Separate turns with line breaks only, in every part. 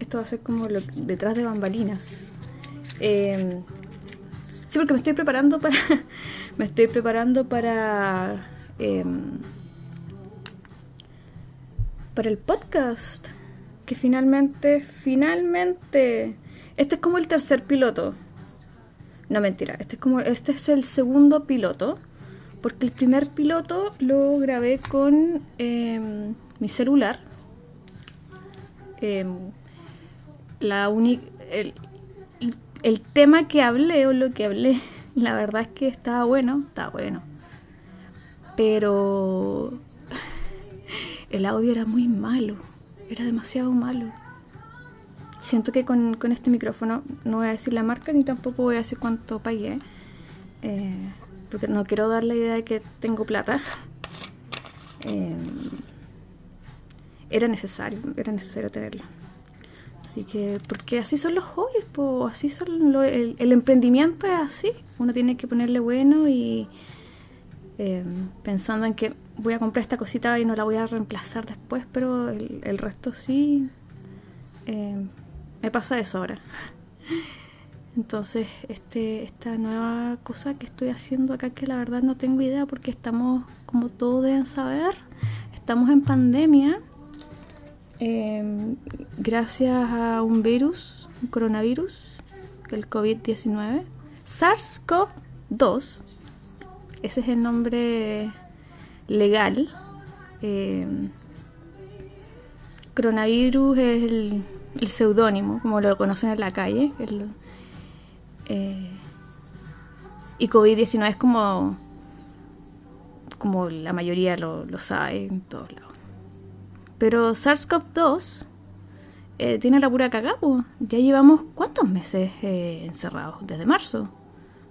Esto va a ser como lo, detrás de bambalinas. Eh, sí, porque me estoy preparando para. me estoy preparando para. eh, para el podcast. Que finalmente, finalmente. Este es como el tercer piloto. No mentira, este es como. Este es el segundo piloto. Porque el primer piloto lo grabé con eh, mi celular. La uni- el, el tema que hablé o lo que hablé, la verdad es que estaba bueno, estaba bueno. Pero el audio era muy malo, era demasiado malo. Siento que con, con este micrófono no voy a decir la marca ni tampoco voy a decir cuánto pagué. eh, porque no quiero dar la idea de que tengo plata. Eh, era necesario, era necesario tenerlo. Así que, porque así son los hobbies, po, así son lo- el, el emprendimiento es así. Uno tiene que ponerle bueno y eh, pensando en que voy a comprar esta cosita y no la voy a reemplazar después, pero el, el resto sí. eh, me pasa eso ahora. Entonces, este, esta nueva cosa que estoy haciendo acá, que la verdad no tengo idea porque estamos, como todos deben saber, estamos en pandemia. Eh, gracias a un virus, un coronavirus, el COVID-19, SARS-CoV-2, ese es el nombre legal. eh, coronavirus es el, seudónimo, como lo conocen en la calle. eh, y COVID-19 es como, como la mayoría lo, lo sabe en todos lados. Pero SARS-CoV-2 eh, tiene la pura cagada. Ya llevamos cuántos meses eh, encerrados, desde marzo.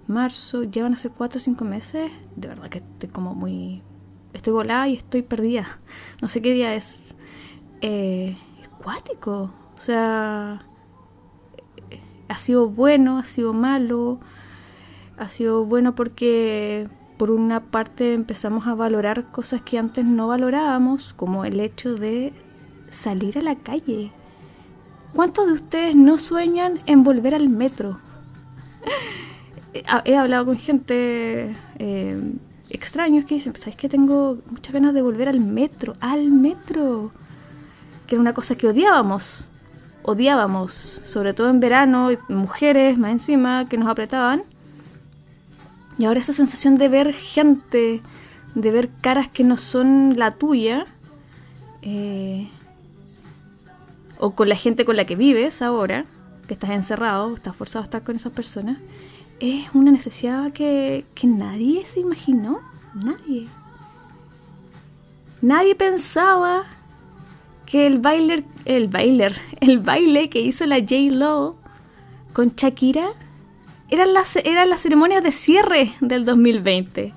Marzo, llevan hace 4 o 5 meses. De verdad que estoy como muy... Estoy volada y estoy perdida. No sé qué día es. Eh, es cuático. O sea, ha sido bueno, ha sido malo. Ha sido bueno porque por una parte empezamos a valorar cosas que antes no valorábamos, como el hecho de salir a la calle. ¿Cuántos de ustedes no sueñan en volver al metro? He- hablado con gente eh, extraños que dicen, ¿sabes que tengo muchas ganas de volver al metro? Al metro. Que era una cosa que odiábamos. Odiábamos, sobre todo en verano, mujeres más encima que nos apretaban. Y ahora esa sensación de ver gente, de ver caras que no son la tuya, eh, o con la gente con la que vives ahora, que estás encerrado, estás forzado a estar con esas personas, es una necesidad que, nadie se imaginó, nadie. Nadie pensaba que el bailer, el bailer, el baile que hizo la J Lo con Shakira eran las, eran las ceremonias de cierre del 2020.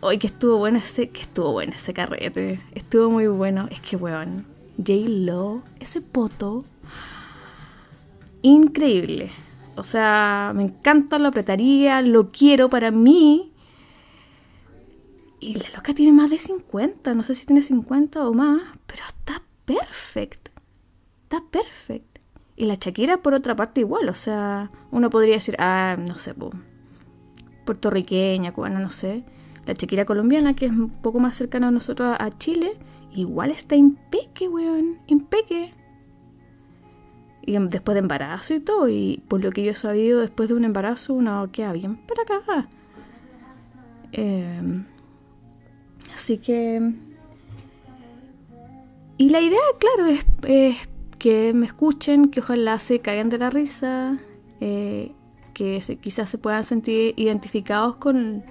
Hoy que estuvo bueno ese, que estuvo bueno ese carrete. Estuvo muy bueno. Es que weón. J Lo, ese poto. Increíble. O sea, me encanta, lo apretaría, lo quiero para mí. Y la loca tiene más de 50, no sé si tiene 50 o más, pero está perfect. Está perfect. Y la Shakira, por otra parte, igual. O sea, uno podría decir, ah, no sé, po, puertorriqueña, cubana, no sé. La Shakira colombiana, que es un poco más cercana a nosotros a Chile, igual está impeque, weón. Impeque. Y em- después de embarazo y todo. Y por lo que yo he sabido, después de un embarazo, uno queda bien para cagar. Eh, así que. Y la idea, claro, es, es que me escuchen, que ojalá se caigan de la risa, eh, que se- quizás se puedan sentir identificados con,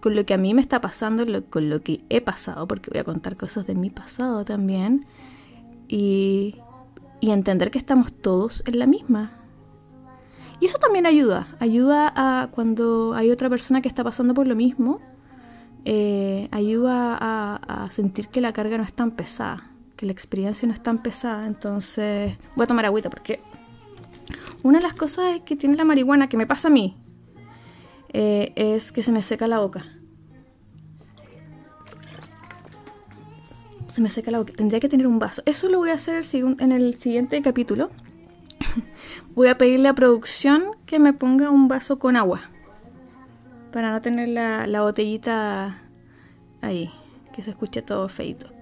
con lo que a mí me está pasando, lo- con lo que he pasado, porque voy a contar cosas de mi pasado también, y, entender que estamos todos en la misma. Y eso también ayuda, ayuda a cuando hay otra persona que está pasando por lo mismo, eh, ayuda a, a sentir que la carga no es tan pesada, que la experiencia no es tan pesada. Entonces, voy a tomar agüita porque una de las cosas que tiene la marihuana, que me pasa a mí, eh, es que se me seca la boca. se me seca la boca. Tendría que tener un vaso. Eso lo voy a hacer en el siguiente capítulo. voy a pedirle a producción que me ponga un vaso con agua. Para no tener la, la botellita ahí. Que se escuche todo feito.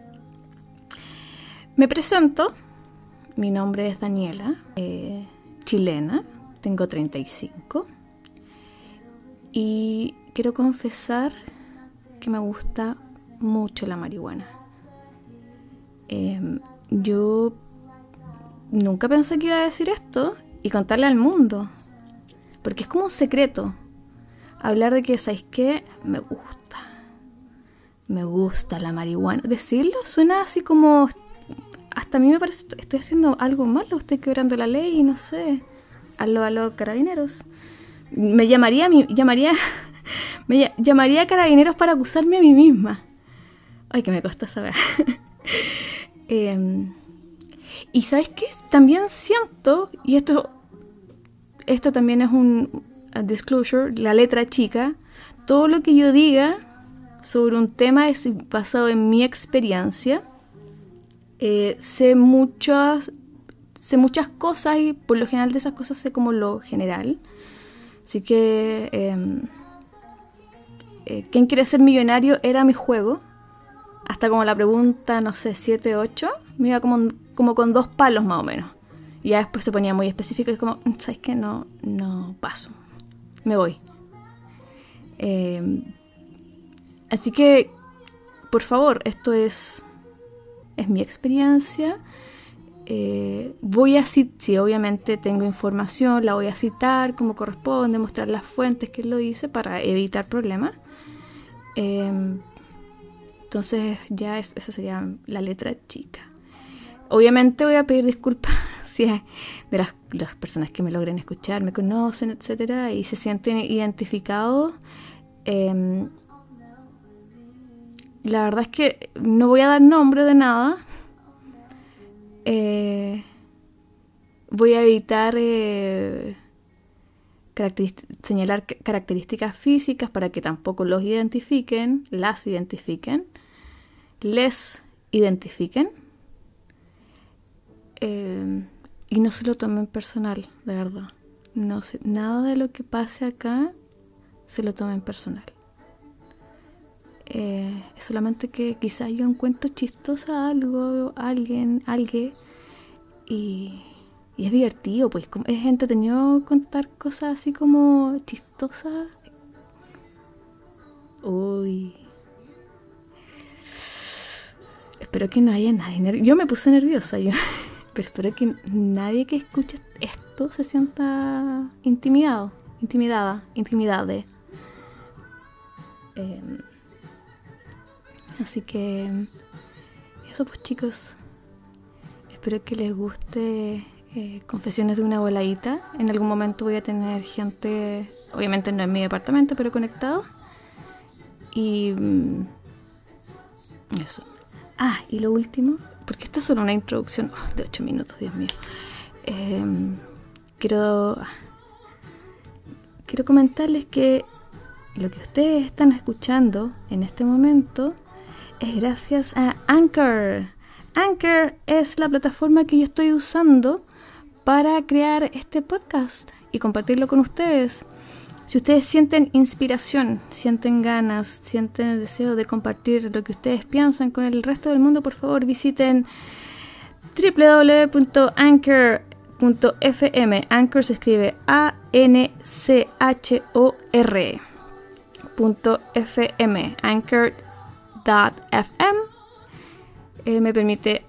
Me presento. Mi nombre es Daniela. Eh, chilena. Tengo 35. Y quiero confesar que me gusta mucho la marihuana. Em, yo nunca pensé que iba a decir esto y contarle al mundo. Porque es como un secreto. Hablar de que, ¿sabéis qué? Me gusta. Me gusta la marihuana. Decirlo suena así como... Hasta a mí me parece, estoy haciendo algo malo, estoy quebrando la ley y no sé. A los carabineros. Me llamaría, llamaría me llamaría a carabineros para acusarme a mí misma. Ay, que me cuesta saber. Em, y sabes qué? También siento, y esto, esto también es un disclosure, la letra chica, todo lo que yo diga sobre un tema es basado en mi experiencia. Eh, sé muchas sé muchas cosas y por lo general de esas cosas sé como lo general. Así que em, eh, ¿Quién quiere ser millonario? Era mi juego. Hasta como la pregunta, no sé, 7, 8. Me iba como, como con dos palos más o menos. Y ya después se ponía muy específico y como, mm, ¿sabes qué? No, no paso. Me voy. Em, así que, por favor, esto es, es mi experiencia. Eh, voy a citar, si obviamente tengo información, la voy a citar como corresponde, mostrar las fuentes que lo hice para evitar problemas. Em, entonces ya esa sería la letra chica. Obviamente voy a pedir disculpas si de las, personas que me logren escuchar, me conocen, etcétera, y se sienten identificados. Em, la verdad es que no voy a dar nombre de nada. Eh, voy a evitar eh, señalar características físicas para que tampoco los identifiquen, las identifiquen, les identifiquen eh, y no se lo tomen personal, de verdad. No sé, nada de lo que pase acá se lo tomen personal. Eh, es solamente que quizás yo encuentro chistosa algo, alguien, alguien, y y es divertido, pues es entretenido contar cosas así como chistosas. Uy. Espero que no haya nadie. Yo me puse nerviosa, yo. Pero espero que nadie que escuche esto se sienta intimidado, intimidada, intimidade. Em, así que eso pues chicos. Espero que les guste eh, confesiones de una voladita. En algún momento voy a tener gente, obviamente no en mi departamento, pero conectado. Y mm, eso. Ah, y lo último, porque esto es solo una introducción oh, de 8 minutos, Dios mío. Em, quiero, quiero comentarles que lo que ustedes están escuchando en este momento es gracias a Anchor. Anchor es la plataforma que yo estoy usando para crear este podcast y compartirlo con ustedes. Si ustedes sienten inspiración, sienten ganas, sienten el deseo de compartir lo que ustedes piensan con el resto del mundo, por favor visiten www.anchor.fm. Anchor se escribe A-N-C-H-O-R. .fm anchor.fm eh, me permite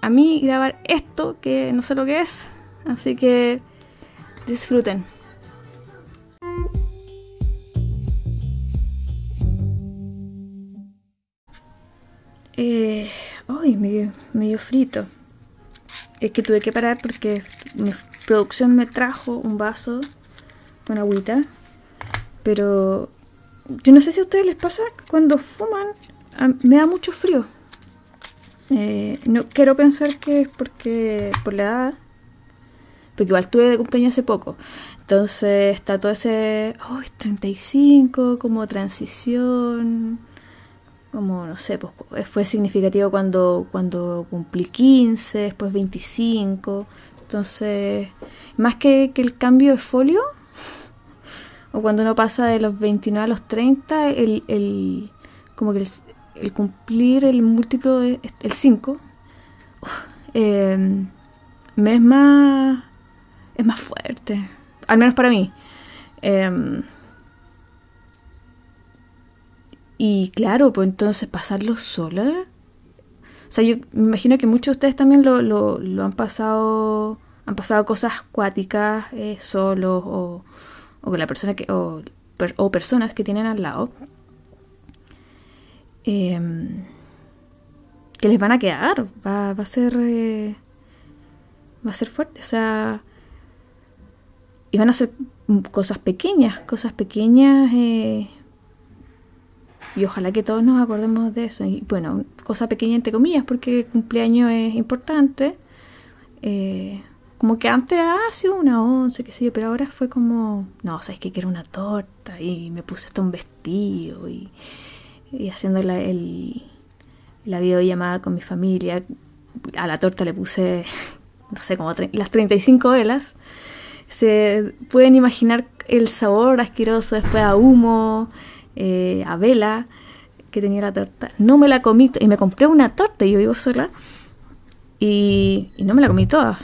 a mí grabar esto que no sé lo que es Así que disfruten. Eh, ay, medio, medio frito. Es que tuve que parar porque mi producción me trajo un vaso con agüita. Pero yo no sé si a ustedes les pasa cuando fuman me da mucho frío. Eh, no quiero pensar que es porque por la edad, porque igual tuve de cumpleaños hace poco. Entonces está todo ese, oh, 35, como transición. como no sé, pues fue significativo cuando, cuando cumplí 15, después 25. Entonces, más que, que el cambio de folio, o cuando uno pasa de los 29 a los 30, el, el como que el, cumplir el múltiplo de el 5 eh, me es más es más fuerte, al menos para mí. Eh, y claro, pues entonces pasarlo sola. O sea, yo me imagino que muchos de ustedes también lo, lo, han pasado, han pasado cosas acuáticas eh, solos o, o, con la persona que, o personas que tienen al lado. Em, que les van a quedar. Va, va a ser. Eh, va a ser fuerte. O sea. Y van a ser cosas pequeñas. Cosas pequeñas. Eh, y ojalá que todos nos acordemos de eso. Y bueno, cosa pequeña entre comillas, porque el cumpleaños es importante. Eh, como que antes ha sido una once, qué sé yo, pero ahora fue como, no, sabes que quiero una torta y me puse hasta un vestido y, y haciendo la, el, la videollamada con mi familia. A la torta le puse, no sé, como las 35 velas. Se pueden imaginar el sabor asqueroso después a humo, eh, a Vela, que tenía la torta. No me la comí y me compré una torta y yo vivo sola. Y, no me la comí toda.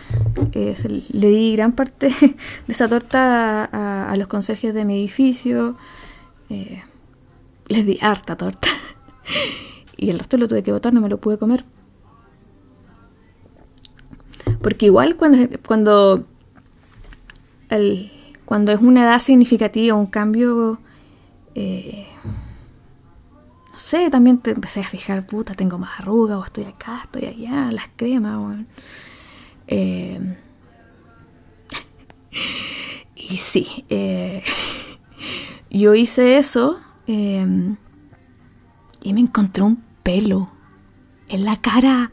Le di gran parte de esa torta a, los conserjes de mi edificio. Eh, les di harta torta. y el resto lo tuve que botar, no me lo pude comer. Porque igual cuando, cuando, el, cuando es una edad significativa, un cambio eh, no sé, también te empecé a fijar, puta, tengo más arrugas, o estoy acá, estoy allá, las cremas, eh, y sí, eh, yo hice eso y me encontré un pelo en la cara.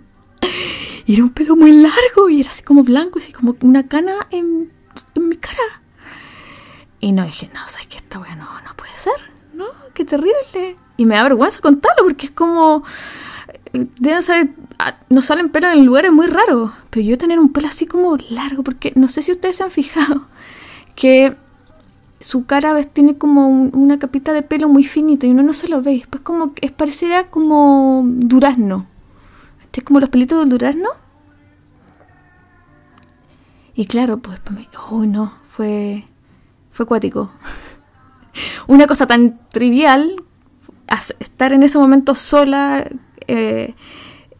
Y era un pelo muy largo y era así como blanco, así como una cana en, mi cara. Y no dije, no, sabes que esta weá no, no puede ser no, qué terrible. Y me da vergüenza contarlo porque es como. Deben salir. Ah, nos salen pelos en lugares muy raros. Pero yo tener un pelo así como largo, porque no sé si ustedes se han fijado que su cara ¿ves? tiene como una capita de pelo muy finita y uno no se lo ve. Pues como es pareciera como durazno. Es como los pelitos del durazno. Y claro, pues, oh no, fue, fue acuático. una cosa tan trivial, estar en ese momento sola, eh,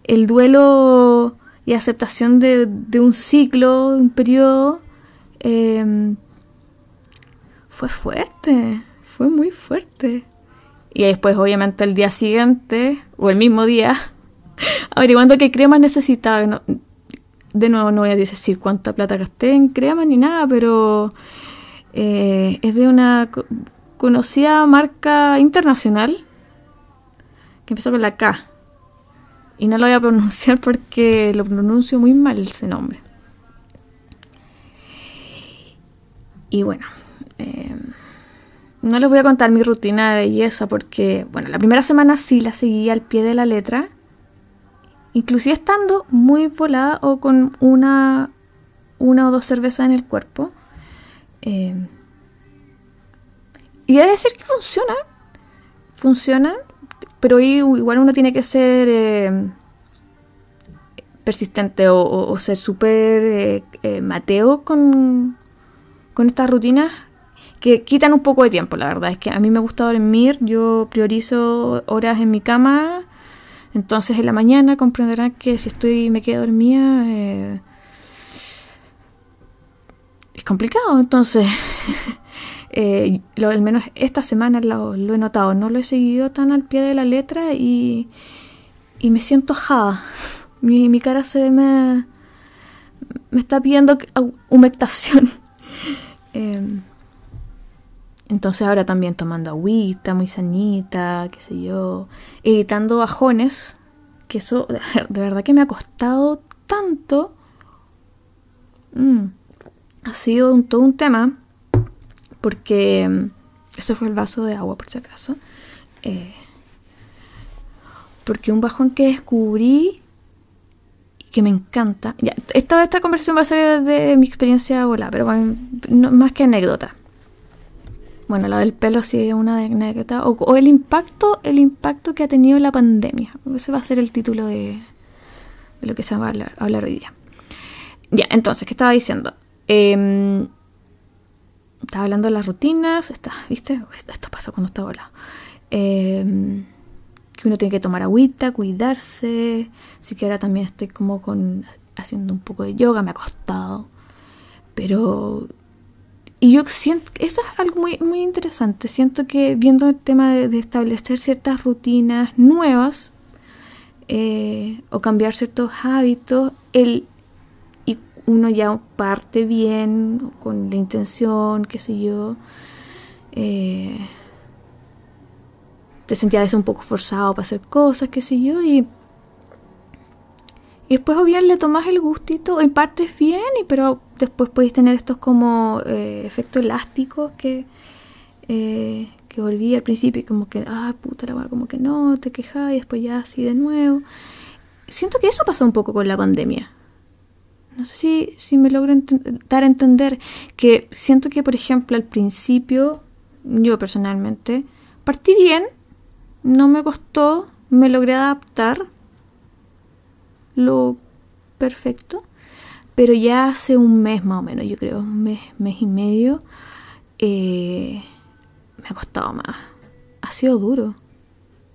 el duelo y aceptación de, un ciclo, un periodo, em, fue fuerte, fue muy fuerte. Y después, obviamente, el día siguiente, o el mismo día, averiguando qué crema necesitaba. de nuevo, no voy a decir cuánta plata gasté en crema ni nada, pero eh, es de una conocida marca internacional que empezó con la K. Y no lo voy a pronunciar porque lo pronuncio muy mal ese nombre. Y bueno, em, no les voy a contar mi rutina de belleza porque, bueno, la primera semana sí la seguí al pie de la letra. Inclusive estando muy volada o con una, una o dos cervezas en el cuerpo. Eh, y hay que decir que funcionan. Funcionan, pero igual uno tiene que ser eh, persistente o, ser súper eh, eh, mateo con, con estas rutinas que quitan un poco de tiempo, la verdad. Es que a mí me gusta dormir, yo priorizo horas en mi cama. Entonces en la mañana comprenderán que si estoy me quedo dormida es complicado. Entonces Eh, al menos esta semana lo, he notado, no lo he seguido tan al pie de la letra y, y me siento ajada. Mi, mi cara se me, me está pidiendo humectación. Em, entonces ahora también tomando agüita, muy sanita, qué sé yo, evitando bajones, que eso de verdad que me ha costado tanto. Mm, ha sido todo un tema porque... ese fue el vaso de agua, por si acaso. Eh, Porque un bajón que descubrí que me encanta. Esta, esta conversación va a ser de mi experiencia volar, pero más que anécdota. Bueno, la del pelo sí es una anécdota. O, el impacto, el impacto que ha tenido la pandemia. Ese va a ser el título de, de lo que se va a hablar, hoy día. Ya, entonces, ¿qué estaba diciendo? Em, estaba hablando de las rutinas, está, ¿viste? Esto pasa cuando está volado. Em, que uno tiene que tomar agüita, cuidarse. Así que ahora también estoy como con haciendo un poco de yoga, me ha costado. Pero y yo siento, eso es algo muy, muy interesante. Siento que viendo el tema de, establecer ciertas rutinas nuevas eh, o cambiar ciertos hábitos, el, y uno ya parte bien con la intención, qué sé yo, eh, te sentías un poco forzado para hacer cosas, qué sé yo, y y después o bien le tomas el gustito, en partes bien, y, pero después podéis tener estos como eh, efectos elásticos que, eh, que volví al principio y como que, ah, puta la como que no, te quejas y después ya así de nuevo. Siento que eso pasó un poco con la pandemia. No sé si, si me logro dar a entender que siento que, por ejemplo, al principio, yo personalmente, partí bien, no me costó, me logré adaptar lo perfecto, pero ya hace un mes más o menos, yo creo, un mes, mes y medio, eh, me ha costado más. Ha sido duro,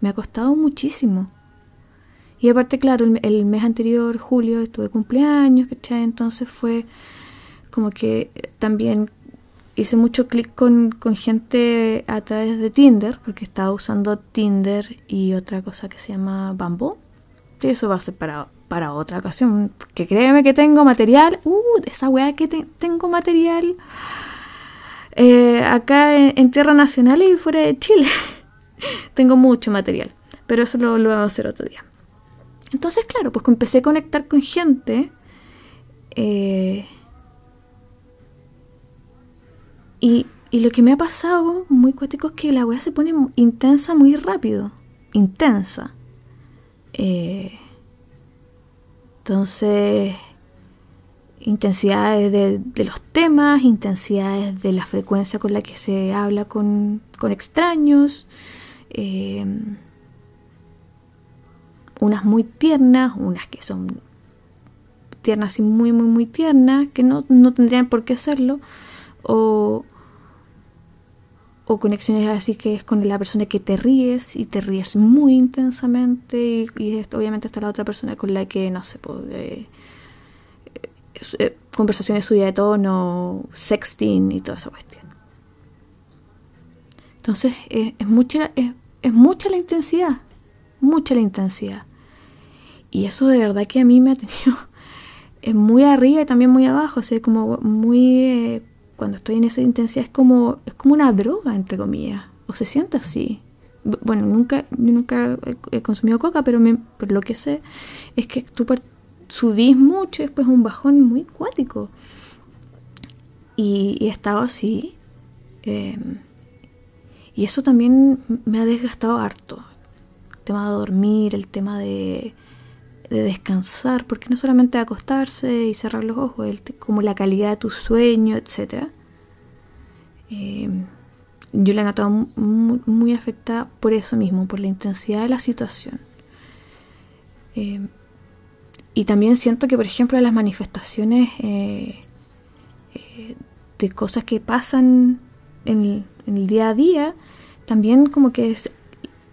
me ha costado muchísimo. Y aparte, claro, el, mes anterior, julio, estuve cumpleaños, ¿cachai? Entonces fue como que también hice mucho clic con, con, gente a través de Tinder, porque estaba usando Tinder y otra cosa que se llama Bamboo. Y eso va ser para otra ocasión. Que créeme que tengo material. Uh, esa weá que tengo material. Eh, acá en, tierra nacional y fuera de Chile. tengo mucho material. Pero eso lo, lo, vamos a hacer otro día. Entonces, claro, pues empecé a conectar con gente. Eh, y, y, lo que me ha pasado muy cuático es que la weá se pone intensa muy rápido. Intensa. Eh, entonces, intensidades de, los temas, intensidades de la frecuencia con la que se habla con, extraños, eh, unas muy tiernas, unas que son tiernas y muy, muy, muy tiernas, que no, tendrían por qué hacerlo, o, o conexiones así que es con la persona que te ríes y te ríes muy intensamente y, obviamente está la otra persona con la que no sé puede eh, conversaciones suya de tono sexting y toda esa cuestión. Entonces es, mucha es, mucha la intensidad mucha la intensidad. Y eso de verdad que a mí me ha tenido muy arriba y también muy abajo o sea como muy eh, cuando estoy en esa intensidad es como, es como una droga, entre comillas, o se siente así. Bueno, nunca, nunca he consumido coca, pero, lo que sé es que tú subís mucho y después un bajón muy cuático. Y, he estado así. Em, y eso también me ha desgastado harto. El tema de dormir, el tema de, de descansar, porque no solamente acostarse y cerrar los ojos, como la calidad de tu sueño, etc. Eh, yo la he notado muy, afectada por eso mismo, por la intensidad de la situación. Eh, y también siento que, por ejemplo, las manifestaciones eh, de cosas que pasan en el, día a día, también como que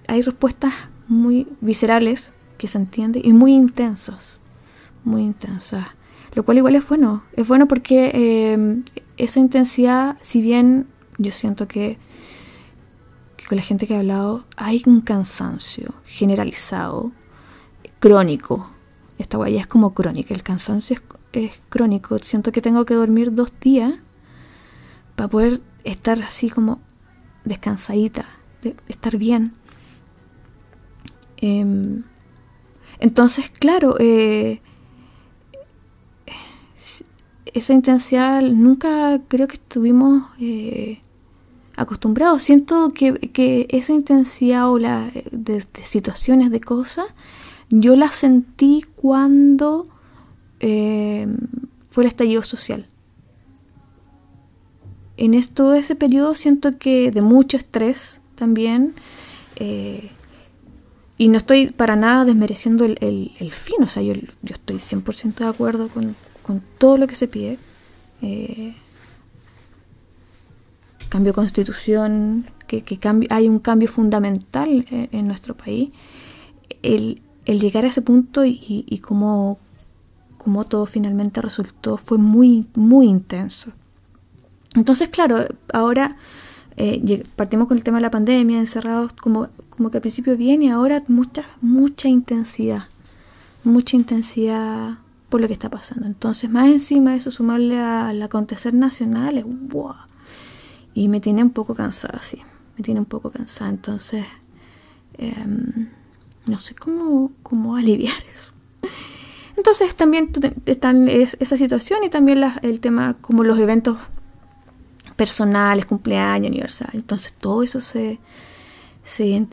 hay respuestas muy viscerales que se entiende y muy intensas, muy intensas. Lo cual igual es bueno, es bueno porque eh, esa intensidad, si bien yo siento que, con la gente que he hablado hay un cansancio generalizado, crónico. Esta guaya es como crónica, el cansancio es, crónico. Siento que tengo que dormir dos días para poder estar así como descansadita, estar bien. Em, entonces, claro, eh, esa intensidad nunca creo que estuvimos eh, acostumbrado. Siento que, esa intensidad o la de, situaciones, de cosas, yo la sentí cuando eh, fue el estallido social. En todo ese periodo siento que de mucho estrés también, y no estoy para nada desmereciendo el, fin, o sea, yo, yo estoy 100% de acuerdo con, todo lo que se pide. Eh, cambio constitución, que, hay un cambio fundamental en, nuestro país. El, llegar a ese punto y, y, cómo, todo finalmente resultó fue muy, muy intenso. Entonces, claro, ahora eh, partimos con el tema de la pandemia, encerrados como, como que al principio viene y ahora mucha, mucha intensidad, mucha intensidad por lo que está pasando. Entonces, más encima de eso, sumarle al acontecer nacional, wow. Y me tiene un poco cansada, sí, me tiene un poco cansada. Entonces, em, no sé cómo, cómo aliviar eso. Entonces también están esa situación y también el tema como los eventos personales, cumpleaños, aniversario. Entonces todo eso se, se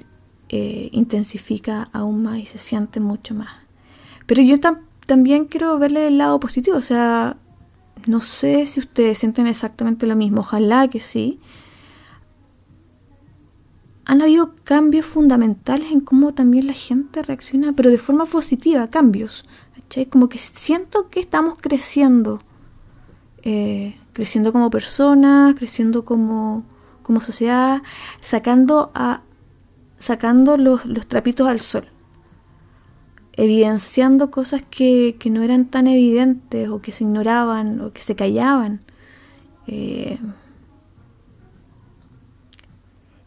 eh, intensifica aún más y se siente mucho más. Pero yo también quiero verle el lado positivo, o sea, no sé si ustedes sienten exactamente lo mismo, ojalá que sí. Han habido cambios fundamentales en cómo también la gente reacciona, pero de forma positiva, cambios. Como que siento que estamos creciendo. Eh, creciendo como personas, creciendo como, como sociedad, sacando, a, sacando los, los trapitos al sol, evidenciando cosas que, que, no eran tan evidentes o que se ignoraban o que se callaban. Eh,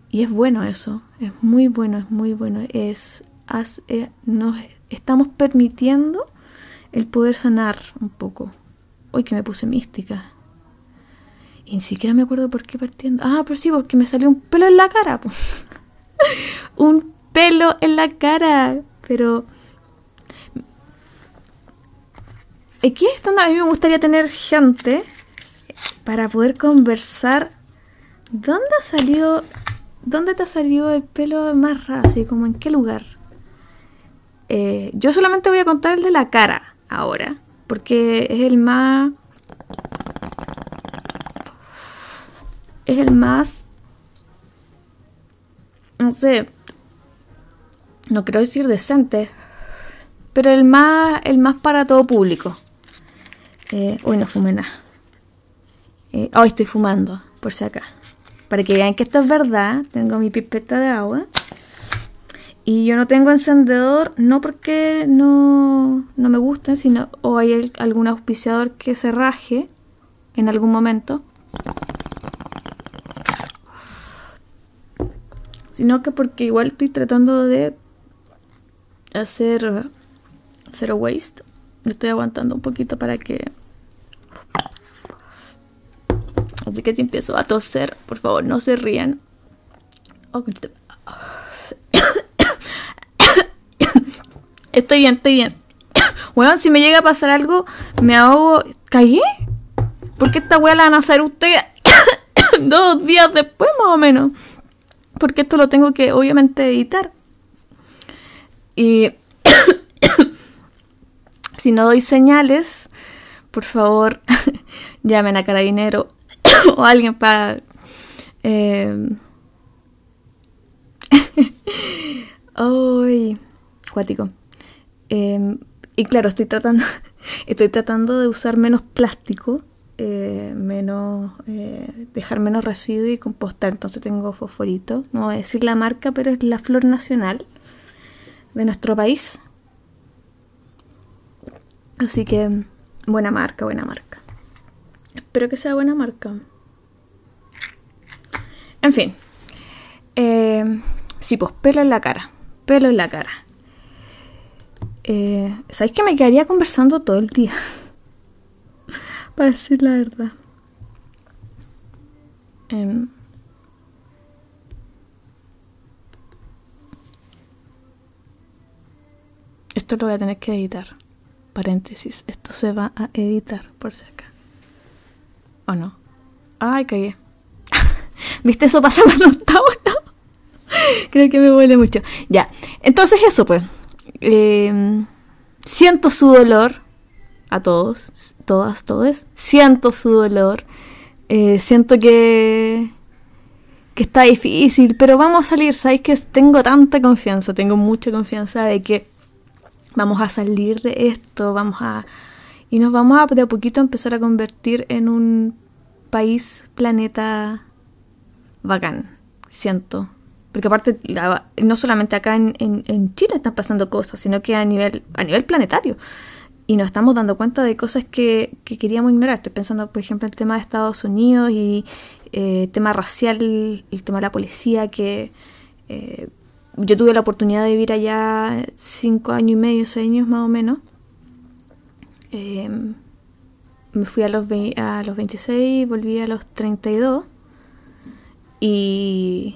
y es bueno eso, es muy bueno, es muy bueno. Es, eh, nos estamos permitiendo el poder sanar un poco. Hoy que me puse mística. Ni siquiera me acuerdo por qué partiendo. Ah, pero sí, porque me salió un pelo en la cara. un pelo en la cara. Pero... Aquí es donde a mí me gustaría tener gente para poder conversar. ¿Dónde ha salido... ¿Dónde te ha salido el pelo más raro? Así como en qué lugar. Eh, yo solamente voy a contar el de la cara ahora. Porque es el más es el más, no sé, no quiero decir decente, pero el más, el más para todo público. Eh, uy, no fumé nada. Eh, hoy estoy fumando, por si acá. Para que vean que esto es verdad, tengo mi pipeta de agua. Y yo no tengo encendedor, no porque no, no me gusten, sino o hay algún auspiciador que se raje en algún momento. Sino que porque igual estoy tratando de hacer zero waste. Estoy aguantando un poquito para que... Así que si empiezo a toser, por favor, no se rían. Estoy bien, estoy bien. Bueno, si me llega a pasar algo, me ahogo. ¿Cagué? ¿Por qué esta weá la van a hacer ustedes dos días después, más o menos? Porque esto lo tengo que obviamente editar. Y si no doy señales, por favor, llamen a carabinero o alguien para... Eh... Ay, cuático. Em, y claro, estoy tratando, estoy tratando de usar menos plástico eh, menos eh, dejar menos residuo y compostar. Entonces tengo fosforito. No voy a decir la marca, pero es la flor nacional de nuestro país. Así que buena marca, buena marca. Espero que sea buena marca. En fin. Eh, sí, pues pelo en la cara. Pelo en la cara. Eh, ¿Sabéis que me quedaría conversando todo el día? para decir la verdad. Em, esto lo voy a tener que editar. Paréntesis. Esto se va a editar por si acá. ¿O no? Ay, caí. ¿Viste? Eso pasa cuando está bueno. Creo que me huele mucho. Ya. Entonces eso, pues. Eh, siento su dolor. A todos. Todas, todos. Siento su dolor. Eh, siento que que está difícil, pero vamos a salir, ¿sabéis que tengo tanta confianza, tengo mucha confianza de que vamos a salir de esto, vamos a... Y nos vamos a de a poquito empezar a convertir en un país, planeta bacán, siento. Porque aparte, no solamente acá en, en, Chile están pasando cosas, sino que a nivel, a nivel planetario y nos estamos dando cuenta de cosas que, queríamos ignorar. Estoy pensando, por ejemplo, en el tema de Estados Unidos y el eh, tema racial, el tema de la policía, que eh, yo tuve la oportunidad de vivir allá cinco años y medio, seis años más o menos. Em, me fui a los, a los 26, volví a los 32 y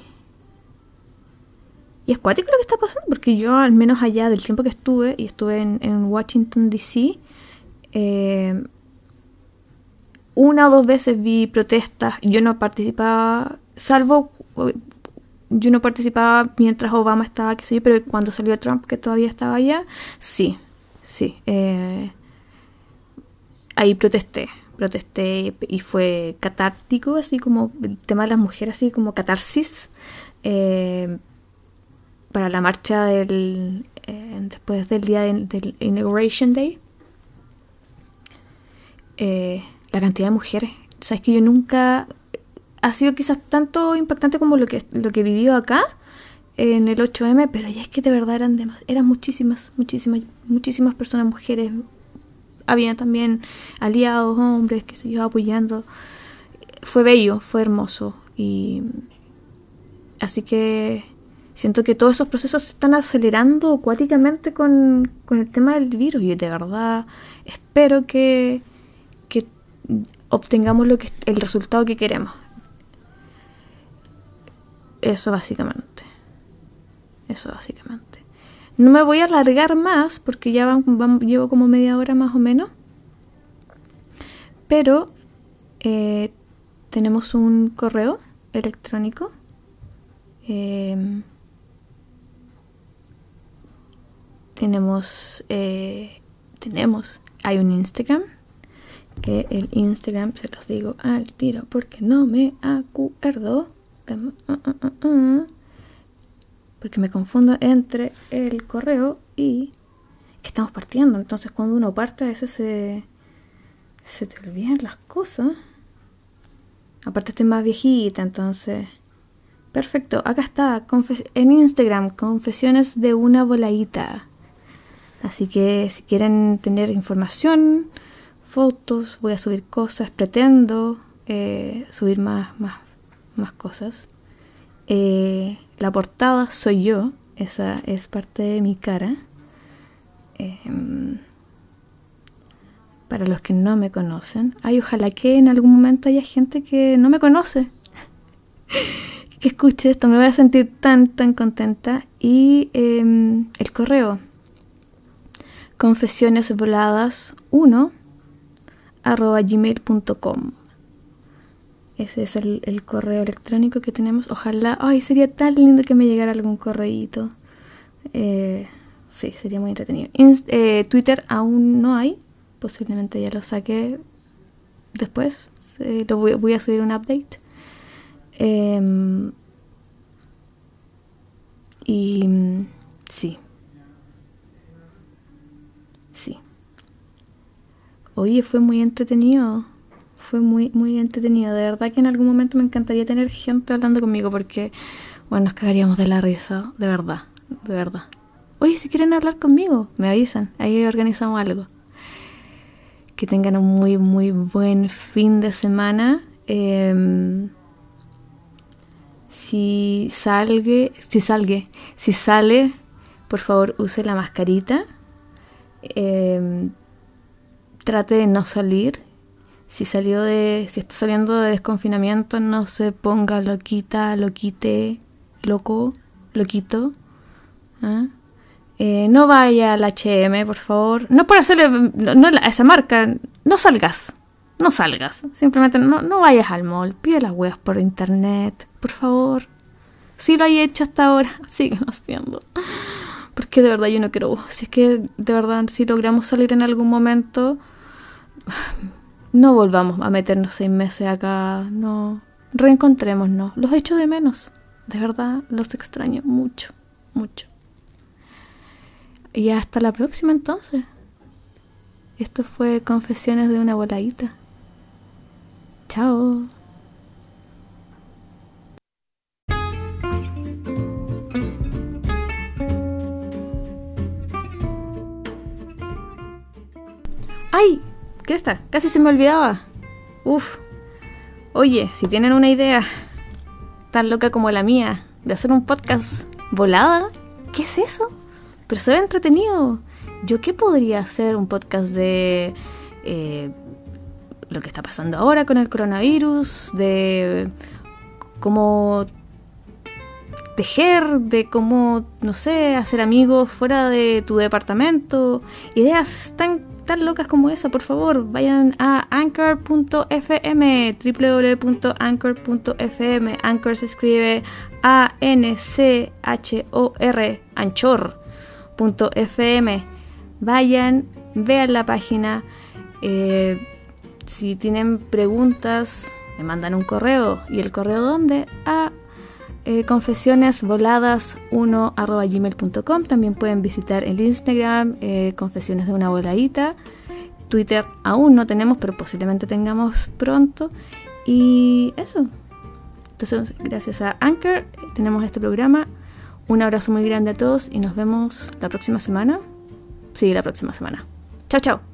y es cuático lo que está pasando, porque yo, al menos allá del tiempo que estuve, y estuve en, Washington, D.C., eh, una o dos veces vi protestas. Yo no participaba, salvo. Yo no participaba mientras Obama estaba, qué sé yo, pero cuando salió Trump, que todavía estaba allá, sí, sí. Eh, ahí protesté, protesté y fue catártico, así como el tema de las mujeres, así como catarsis. Eh, para la marcha del, eh, después del día del Inauguration Day, eh, la cantidad de mujeres. Sabes que yo nunca ha sido quizás tanto impactante como lo que lo que vivió acá en el 8M, pero ya es que de verdad eran demás, eran muchísimas, muchísimas, muchísimas personas, mujeres. Había también aliados, hombres que se iban apoyando. Fue bello, fue hermoso y así que siento que todos esos procesos se están acelerando acuáticamente con, el tema del virus y de verdad espero que, que obtengamos lo que, el resultado que queremos. Eso básicamente. Eso básicamente. No me voy a alargar más porque ya van, llevo como media hora más o menos. Pero eh, tenemos un correo electrónico. Eh, tenemos, eh, tenemos, hay un Instagram, que el Instagram se los digo al tiro porque no me acuerdo, uh, uh, uh, porque me confundo entre el correo y que estamos partiendo. Entonces cuando uno parte a veces se, se te olvidan las cosas. Aparte estoy más viejita, entonces... Perfecto, acá está, en Instagram, confesiones de una voladita. Así que si quieren tener información, fotos, voy a subir cosas, pretendo eh, subir más, más, más cosas. Eh, la portada soy yo, esa es parte de mi cara. Em, para los que no me conocen. Ay, ojalá que en algún momento haya gente que no me conoce. que escuche esto, me voy a sentir tan, tan contenta. Y em, el correo, confesionesvoladas1 arroba gmail.com ese es el, correo electrónico que tenemos. Ojalá ay sería tan lindo que me llegara algún correíto. Eh, sí sería muy entretenido. Eh, Twitter aún no hay. Posiblemente ya lo saque después. Lo voy, a subir un update. Em, y sí Sí. Oye, fue muy entretenido. Fue muy, muy entretenido. De verdad que en algún momento me encantaría tener gente hablando conmigo porque, bueno, nos cagaríamos de la risa. De verdad, de verdad. Oye, si quieren hablar conmigo, me avisan. Ahí organizamos algo. Que tengan un muy, muy buen fin de semana. Em, si salgue, si salgue, si sale, por favor use la mascarita eh, trate de no salir. Si salió de, si está saliendo de desconfinamiento, no se ponga loquita, loquite, loco, loquito. ¿ah? Eh, no vaya al HM, por favor. No por hacerle no, esa marca, no salgas. no salgas. Simplemente no, no vayas al mall. Pide las weas por internet, por favor. Si lo hay hecho hasta ahora, sigue haciendo. Porque de verdad yo no quiero. Si es que de verdad, si logramos salir en algún momento, no volvamos a meternos seis meses acá. No. Reencontrémonos. Los echo de menos. De verdad, los extraño mucho, mucho. Y hasta la próxima entonces. Esto fue Confesiones de una voladita. Chao. ¡Ay! ¿Qué está? Casi se me olvidaba. Uf. Oye, si tienen una idea tan loca como la mía de hacer un podcast volada, ¿qué es eso? Pero se ve entretenido. ¿Yo qué podría hacer? Un podcast de eh, lo que está pasando ahora con el coronavirus, de cómo tejer, de cómo, no sé, hacer amigos fuera de tu departamento. Ideas tan locas como esa, por favor, vayan a anchor.fm, www.anchor.fm. Anchor se escribe A-N-C-H-O-R, anchor.fm. Vayan, vean la página. Eh, si tienen preguntas, me mandan un correo. ¿Y el correo dónde? A eh, confesionesvoladas1 También pueden visitar el Instagram, eh, Confesiones de una voladita. Twitter aún no tenemos, pero posiblemente tengamos pronto. Y eso. Entonces, gracias a Anchor, tenemos este programa. Un abrazo muy grande a todos y nos vemos la próxima semana. Sí, la próxima semana. Chao, chao.